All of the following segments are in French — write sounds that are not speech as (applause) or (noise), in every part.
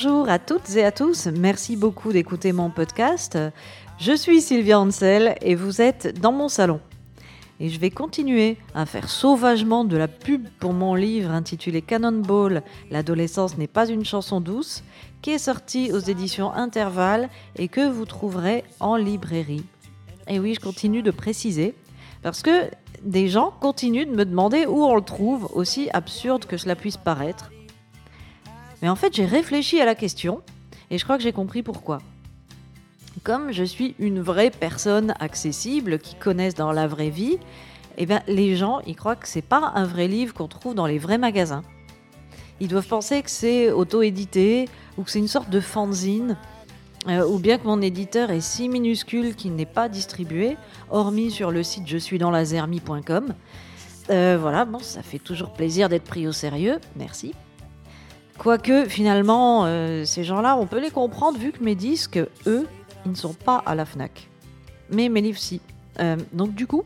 Bonjour à toutes et à tous, merci beaucoup d'écouter mon podcast. Je suis Sylvia Ansel et vous êtes dans mon salon. Et je vais continuer à faire sauvagement de la pub pour mon livre intitulé Cannonball, L'adolescence n'est pas une chanson douce, qui est sorti aux éditions Intervalle et que vous trouverez en librairie. Et oui, je continue de préciser, parce que des gens continuent de me demander où on le trouve, aussi absurde que cela puisse paraître. Mais en fait, j'ai réfléchi à la question et je crois que j'ai compris pourquoi. Comme je suis une vraie personne accessible qui connaissent dans la vraie vie, eh bien, les gens ils croient que c'est pas un vrai livre qu'on trouve dans les vrais magasins. Ils doivent penser que c'est auto-édité ou que c'est une sorte de fanzine euh, ou bien que mon éditeur est si minuscule qu'il n'est pas distribué, hormis sur le site je suis dans. Euh, voilà, bon, ça fait toujours plaisir d'être pris au sérieux, merci. Quoique, finalement, euh, ces gens-là, on peut les comprendre vu que mes disques, eux, ils ne sont pas à la FNAC. Mais mes livres, si. donc du coup,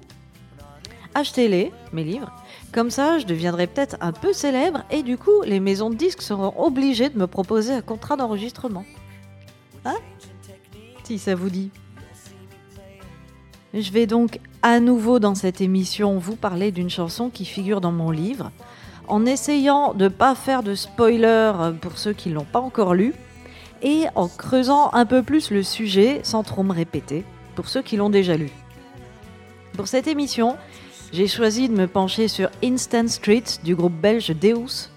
achetez-les, mes livres. Comme ça, je deviendrai peut-être un peu célèbre et du coup, les maisons de disques seront obligées de me proposer un contrat d'enregistrement. Hein? Si ça vous dit. Je vais donc à nouveau dans cette émission vous parler d'une chanson qui figure dans mon livre, en essayant de ne pas faire de spoiler pour ceux qui ne l'ont pas encore lu, et en creusant un peu plus le sujet sans trop me répéter, pour ceux qui l'ont déjà lu. Pour cette émission, j'ai choisi de me pencher sur Instant Street du groupe belge Deus,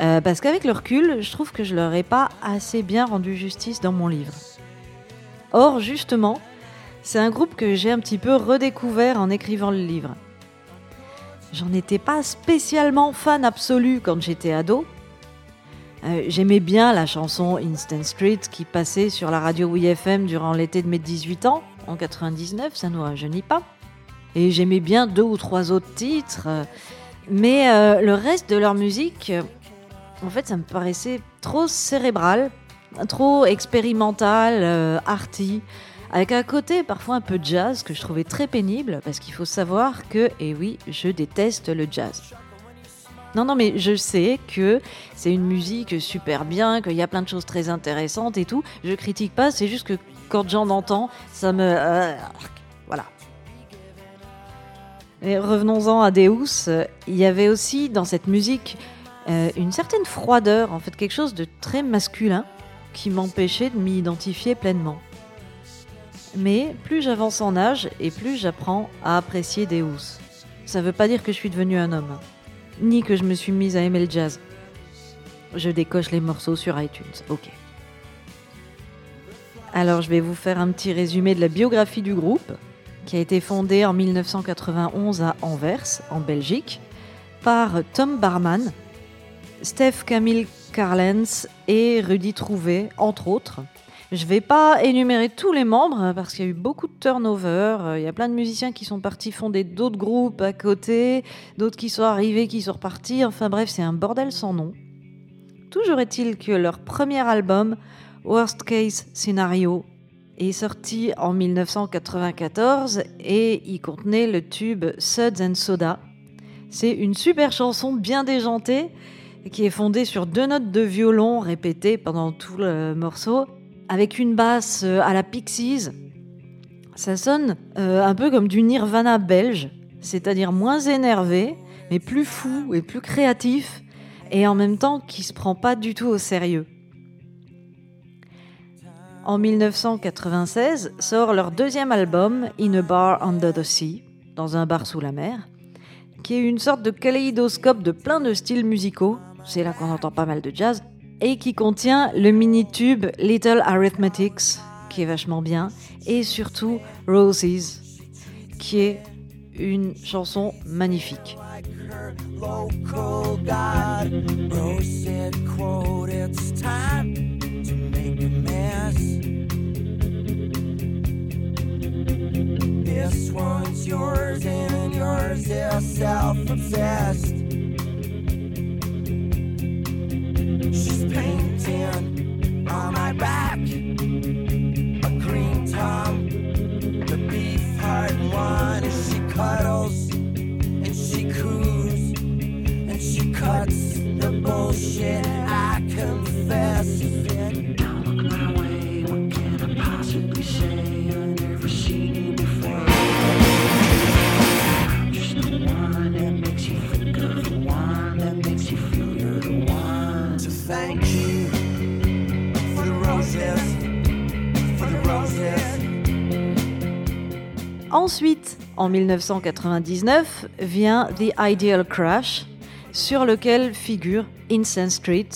euh, parce qu'avec le recul, je trouve que je leur ai pas assez bien rendu justice dans mon livre. Or, justement, c'est un groupe que j'ai un petit peu redécouvert en écrivant le livre. J'en étais pas spécialement fan absolu quand j'étais ado. Euh, j'aimais bien la chanson Instant Street qui passait sur la radio WFM durant l'été de mes 18 ans, en 99, ça nous rajeunit pas. Et j'aimais bien deux ou trois autres titres, mais euh, le reste de leur musique, en fait, ça me paraissait trop cérébral, trop expérimental, euh, arty, avec un côté parfois un peu jazz que je trouvais très pénible, parce qu'il faut savoir que, et oui, je déteste le jazz. Non, non, mais je sais que c'est une musique super bien, qu'il y a plein de choses très intéressantes et tout. Je critique pas, c'est juste que quand j'en entends, ça me. Euh, voilà. Et revenons-en à Deus, il y avait aussi dans cette musique euh, une certaine froideur, en fait quelque chose de très masculin qui m'empêchait de m'y identifier pleinement. Mais plus j'avance en âge et plus j'apprends à apprécier Deus. Ça veut pas dire que je suis devenu un homme, ni que je me suis mise à aimer le jazz. Je décoche les morceaux sur iTunes, ok. Alors je vais vous faire un petit résumé de la biographie du groupe, qui a été fondé en 1991 à Anvers, en Belgique, par Tom Barman, Steph Camille Carlens et Rudy Trouvé, entre autres. Je ne vais pas énumérer tous les membres parce qu'il y a eu beaucoup de turnover. Il y a plein de musiciens qui sont partis fonder d'autres groupes à côté, d'autres qui sont arrivés, qui sont repartis. Enfin bref, c'est un bordel sans nom. Toujours est-il que leur premier album, Worst Case Scenario, est sorti en 1994 et il contenait le tube Suds and Soda. C'est une super chanson bien déjantée qui est fondée sur deux notes de violon répétées pendant tout le morceau, avec une basse euh, à la Pixies. Ça sonne euh, un peu comme du Nirvana belge, c'est-à-dire moins énervé, mais plus fou et plus créatif, et en même temps qui se prend pas du tout au sérieux. En 1996 sort leur deuxième album, In a Bar Under the Sea, dans un bar sous la mer, qui est une sorte de kaléidoscope de plein de styles musicaux, c'est là qu'on entend pas mal de jazz, et qui contient le mini-tube Little Arithmetics, qui est vachement bien, et surtout Roses, qui est une chanson magnifique. Painting on my back a green tongue, the beef heart one as she cuddles and she coos and she cuts the bullshit. I confess. Ensuite, en 1999, vient The Ideal Crash, sur lequel figure Incense Street,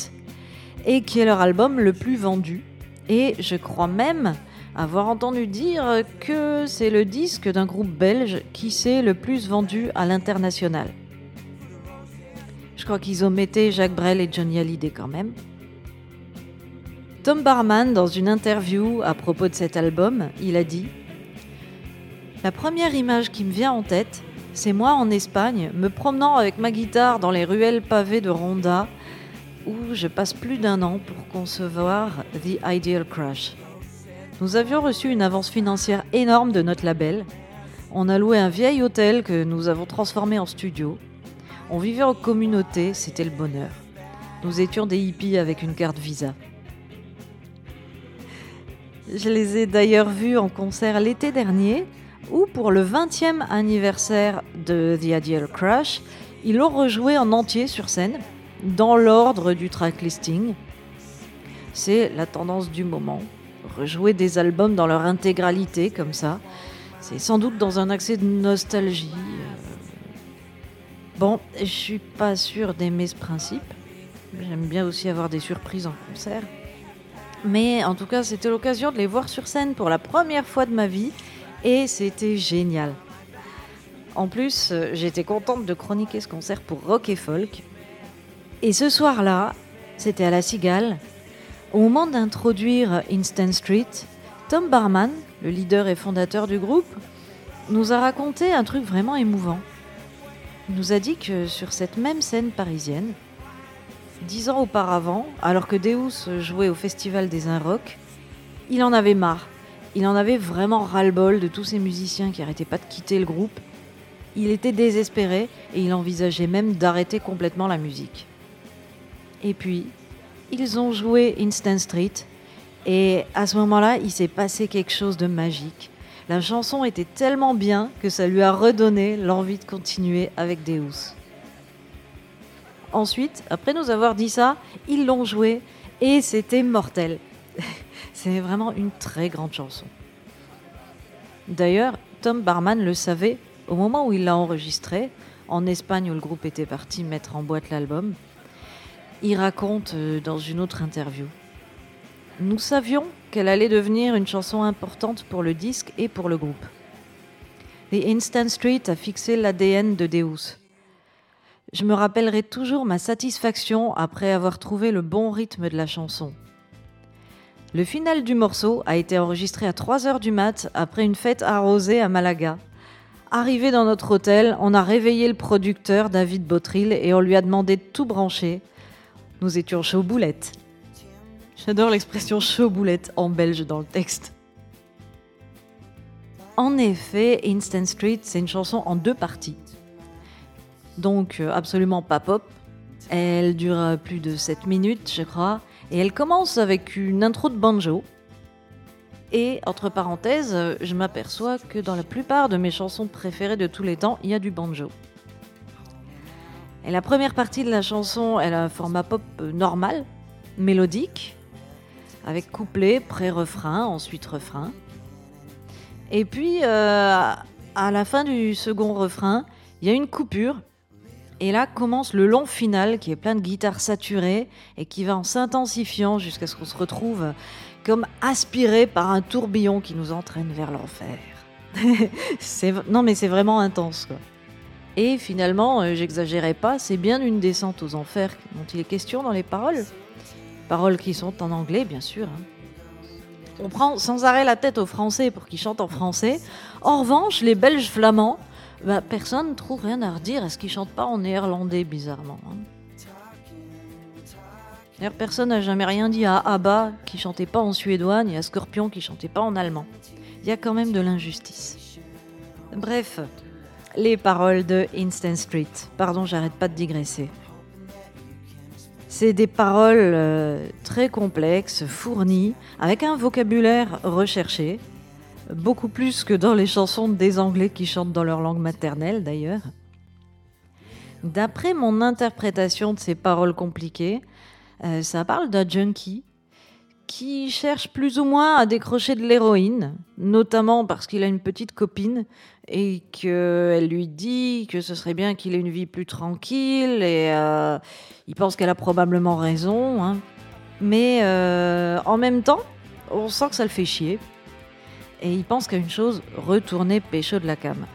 et qui est leur album le plus vendu. Et je crois même avoir entendu dire que c'est le disque d'un groupe belge qui s'est le plus vendu à l'international. Je crois qu'ils ont omettaient Jacques Brel et Johnny Hallyday quand même. Tom Barman, dans une interview à propos de cet album, il a dit la première image qui me vient en tête, c'est moi en Espagne, me promenant avec ma guitare dans les ruelles pavées de Ronda, où je passe plus d'un an pour concevoir The Ideal Crush. Nous avions reçu une avance financière énorme de notre label. On a loué un vieil hôtel que nous avons transformé en studio. On vivait en communauté, c'était le bonheur. Nous étions des hippies avec une carte Visa. Je les ai d'ailleurs vus en concert l'été dernier où pour le 20e anniversaire de The Ideal Crush, ils l'ont rejoué en entier sur scène, dans l'ordre du track listing. C'est la tendance du moment. Rejouer des albums dans leur intégralité comme ça, c'est sans doute dans un accès de nostalgie. Bon, je suis pas sûre d'aimer ce principe. J'aime bien aussi avoir des surprises en concert. Mais en tout cas, c'était l'occasion de les voir sur scène pour la première fois de ma vie et c'était génial. En plus, euh, j'étais contente de chroniquer ce concert pour Rock et Folk. Et ce soir-là, c'était à la Cigale. Au moment d'introduire Instant Street, Tom Barman, le leader et fondateur du groupe, nous a raconté un truc vraiment émouvant. Il nous a dit que sur cette même scène parisienne, dix ans auparavant, alors que Deus jouait au Festival des Rock, il en avait marre il en avait vraiment ras-le-bol de tous ces musiciens qui n'arrêtaient pas de quitter le groupe. Il était désespéré et il envisageait même d'arrêter complètement la musique. Et puis, ils ont joué Instant Street et à ce moment-là, il s'est passé quelque chose de magique. La chanson était tellement bien que ça lui a redonné l'envie de continuer avec Deus. Ensuite, après nous avoir dit ça, ils l'ont joué et c'était mortel. C'est vraiment une très grande chanson. D'ailleurs, Tom Barman le savait au moment où il l'a enregistré, en Espagne où le groupe était parti mettre en boîte l'album. Il raconte euh, dans une autre interview. Nous savions qu'elle allait devenir une chanson importante pour le disque et pour le groupe. The Instant Street a fixé l'ADN de Deus. Je me rappellerai toujours ma satisfaction après avoir trouvé le bon rythme de la chanson. Le final du morceau a été enregistré à 3h du mat après une fête arrosée à Malaga. Arrivé dans notre hôtel, on a réveillé le producteur David Botril et on lui a demandé de tout brancher. Nous étions chaud boulette. J'adore l'expression chaud boulette en belge dans le texte. En effet, Instant Street, c'est une chanson en deux parties. Donc euh, absolument pas pop. Elle dure plus de 7 minutes, je crois et elle commence avec une intro de banjo. Et entre parenthèses, je m'aperçois que dans la plupart de mes chansons préférées de tous les temps, il y a du banjo. Et la première partie de la chanson, elle a un format pop normal, mélodique, avec couplet, pré-refrain, ensuite refrain. Et puis, euh, à la fin du second refrain, il y a une coupure et là commence le long final qui est plein de guitares saturées et qui va en s'intensifiant jusqu'à ce qu'on se retrouve comme aspiré par un tourbillon qui nous entraîne vers l'enfer. (laughs) non mais c'est vraiment intense. Et finalement, euh, j'exagérais pas, c'est bien une descente aux enfers dont il est question dans les paroles. Paroles qui sont en anglais bien sûr. Hein. On prend sans arrêt la tête aux Français pour qu'ils chantent en français. En revanche, les Belges flamands, bah, personne ne trouve rien à redire à ce qu'ils chantent pas en néerlandais, bizarrement. Hein. Personne n'a jamais rien dit à Abba qui chantait pas en suédois, ni à Scorpion qui chantait pas en allemand. Il y a quand même de l'injustice. Bref, les paroles de Instant Street. Pardon, j'arrête pas de digresser. C'est des paroles euh, très complexes, fournies, avec un vocabulaire recherché, beaucoup plus que dans les chansons des Anglais qui chantent dans leur langue maternelle d'ailleurs. D'après mon interprétation de ces paroles compliquées, euh, ça parle d'un junkie qui cherche plus ou moins à décrocher de l'héroïne, notamment parce qu'il a une petite copine et qu'elle lui dit que ce serait bien qu'il ait une vie plus tranquille et euh, il pense qu'elle a probablement raison. hein. Mais euh, en même temps, on sent que ça le fait chier. Et il pense qu'à une chose, retourner pécho de la cam.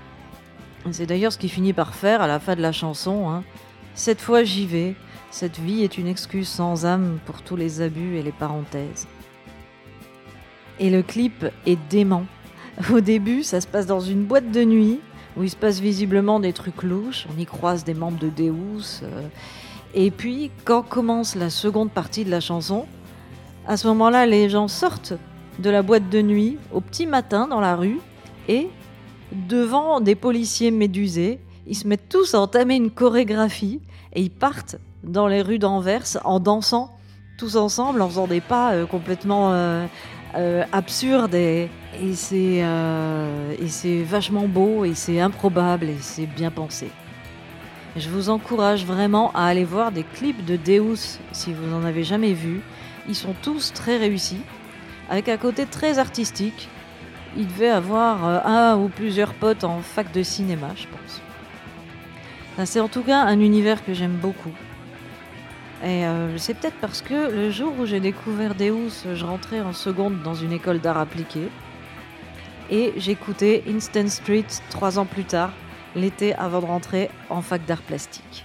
C'est d'ailleurs ce qu'il finit par faire à la fin de la chanson. hein. Cette fois j'y vais, cette vie est une excuse sans âme pour tous les abus et les parenthèses. Et le clip est dément. (laughs) Au début, ça se passe dans une boîte de nuit où il se passe visiblement des trucs louches. On y croise des membres de Deus. euh, et puis, quand commence la seconde partie de la chanson, à ce moment-là, les gens sortent de la boîte de nuit au petit matin dans la rue et, devant des policiers médusés, ils se mettent tous à entamer une chorégraphie et ils partent dans les rues d'Anvers en dansant tous ensemble, en faisant des pas euh, complètement euh, euh, absurdes et, et c'est vachement beau et c'est improbable et c'est bien pensé. Je vous encourage vraiment à aller voir des clips de Deus si vous n'en avez jamais vu. Ils sont tous très réussis, avec un côté très artistique. Il devait avoir euh, un ou plusieurs potes en fac de cinéma, je pense. C'est en tout cas un univers que j'aime beaucoup. Et euh, c'est peut-être parce que le jour où j'ai découvert Deus, je rentrais en seconde dans une école d'art appliqué. Et j'écoutais Instant Street trois ans plus tard, l'été avant de rentrer en fac d'art plastique.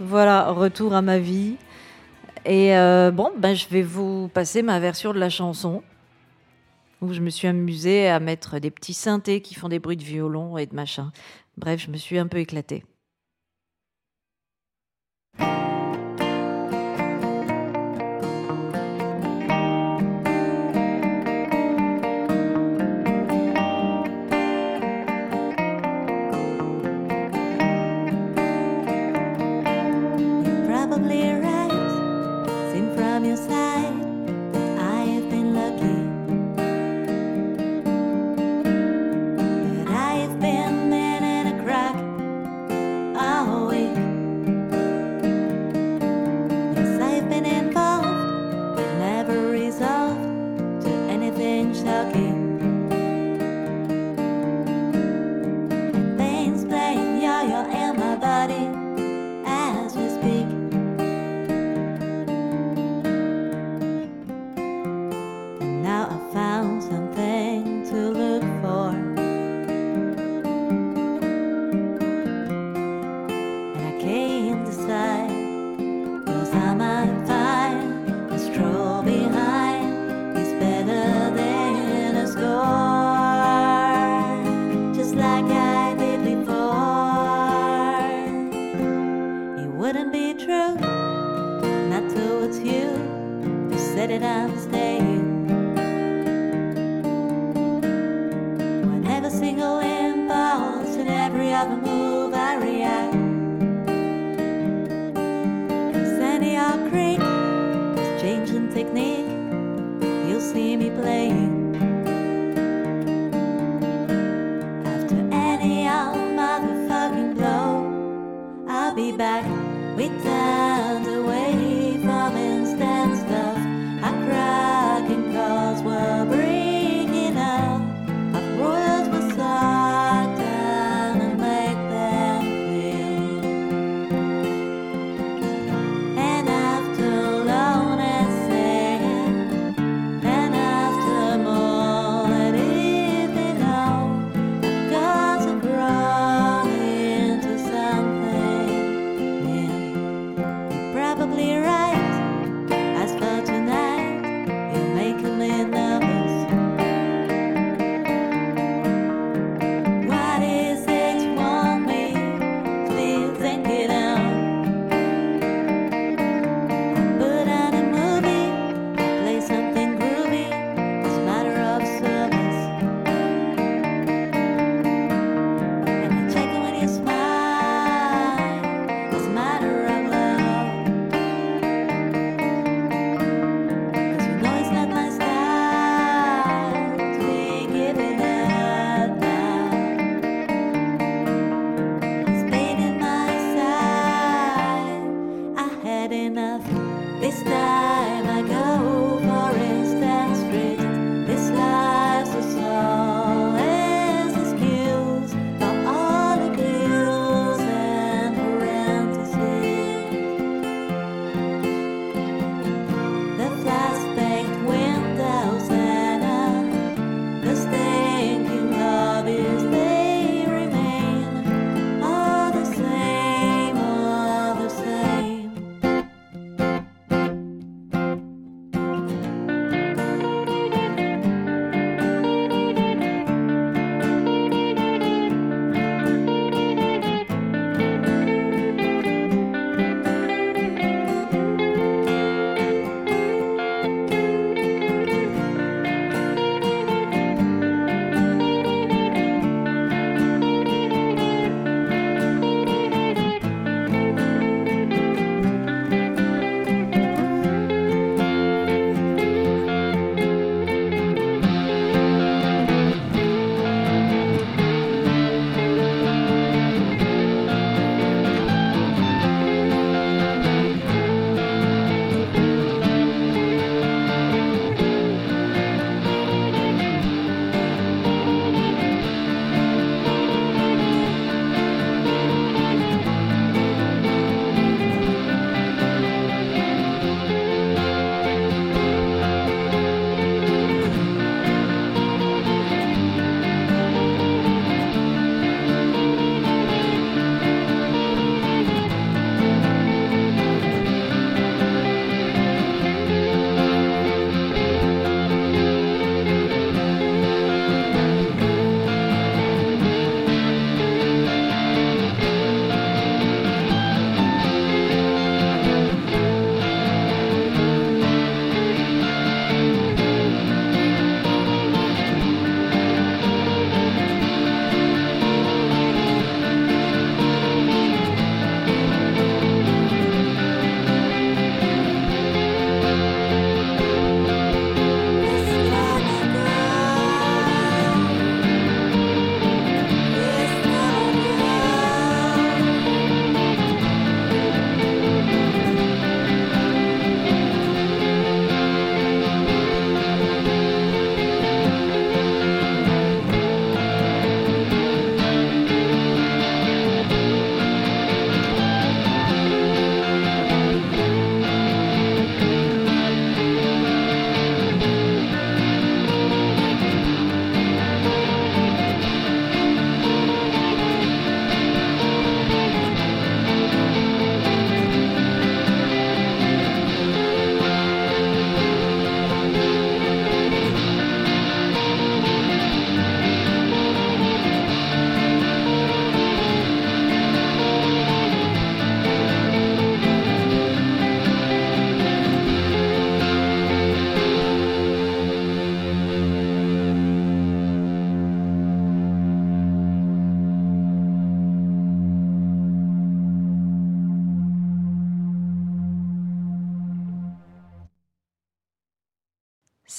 Voilà, retour à ma vie. Et euh, bon, ben, je vais vous passer ma version de la chanson, où je me suis amusée à mettre des petits synthés qui font des bruits de violon et de machin. Bref, je me suis un peu éclatée. that I'm staying.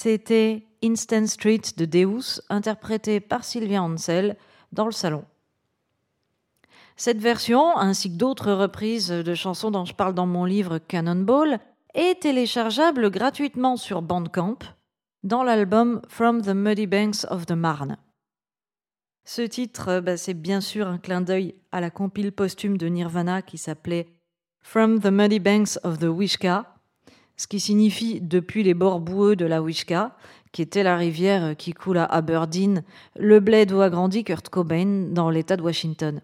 C'était Instant Street de Deus, interprété par Sylvia Ansel dans le salon. Cette version, ainsi que d'autres reprises de chansons dont je parle dans mon livre Cannonball, est téléchargeable gratuitement sur Bandcamp dans l'album From the Muddy Banks of the Marne. Ce titre, bah, c'est bien sûr un clin d'œil à la compile posthume de Nirvana qui s'appelait From the Muddy Banks of the Wishka, ce qui signifie depuis les bords boueux de la Wishka, qui était la rivière qui coule à Aberdeen, le bled où a grandi Kurt Cobain dans l'État de Washington.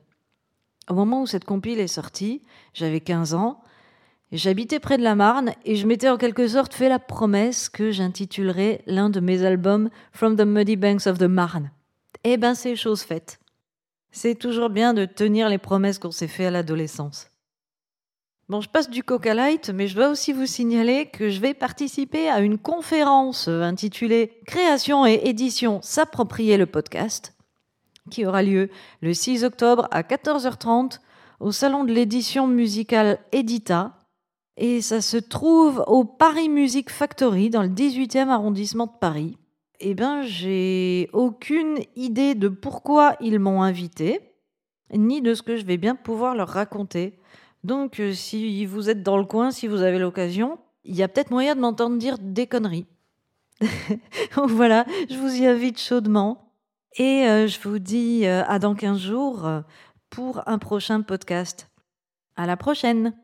Au moment où cette compile est sortie, j'avais 15 ans, j'habitais près de la Marne et je m'étais en quelque sorte fait la promesse que j'intitulerais l'un de mes albums From the Muddy Banks of the Marne. Eh ben c'est chose faite. C'est toujours bien de tenir les promesses qu'on s'est fait à l'adolescence. Bon, je passe du Coca Light, mais je dois aussi vous signaler que je vais participer à une conférence intitulée Création et édition s'approprier le podcast, qui aura lieu le 6 octobre à 14h30 au salon de l'édition musicale Edita. Et ça se trouve au Paris Music Factory dans le 18e arrondissement de Paris. Eh bien, j'ai aucune idée de pourquoi ils m'ont invité, ni de ce que je vais bien pouvoir leur raconter. Donc, euh, si vous êtes dans le coin, si vous avez l'occasion, il y a peut-être moyen de m'entendre dire des conneries. (laughs) Voilà, je vous y invite chaudement. Et euh, je vous dis euh, à dans 15 jours pour un prochain podcast. À la prochaine!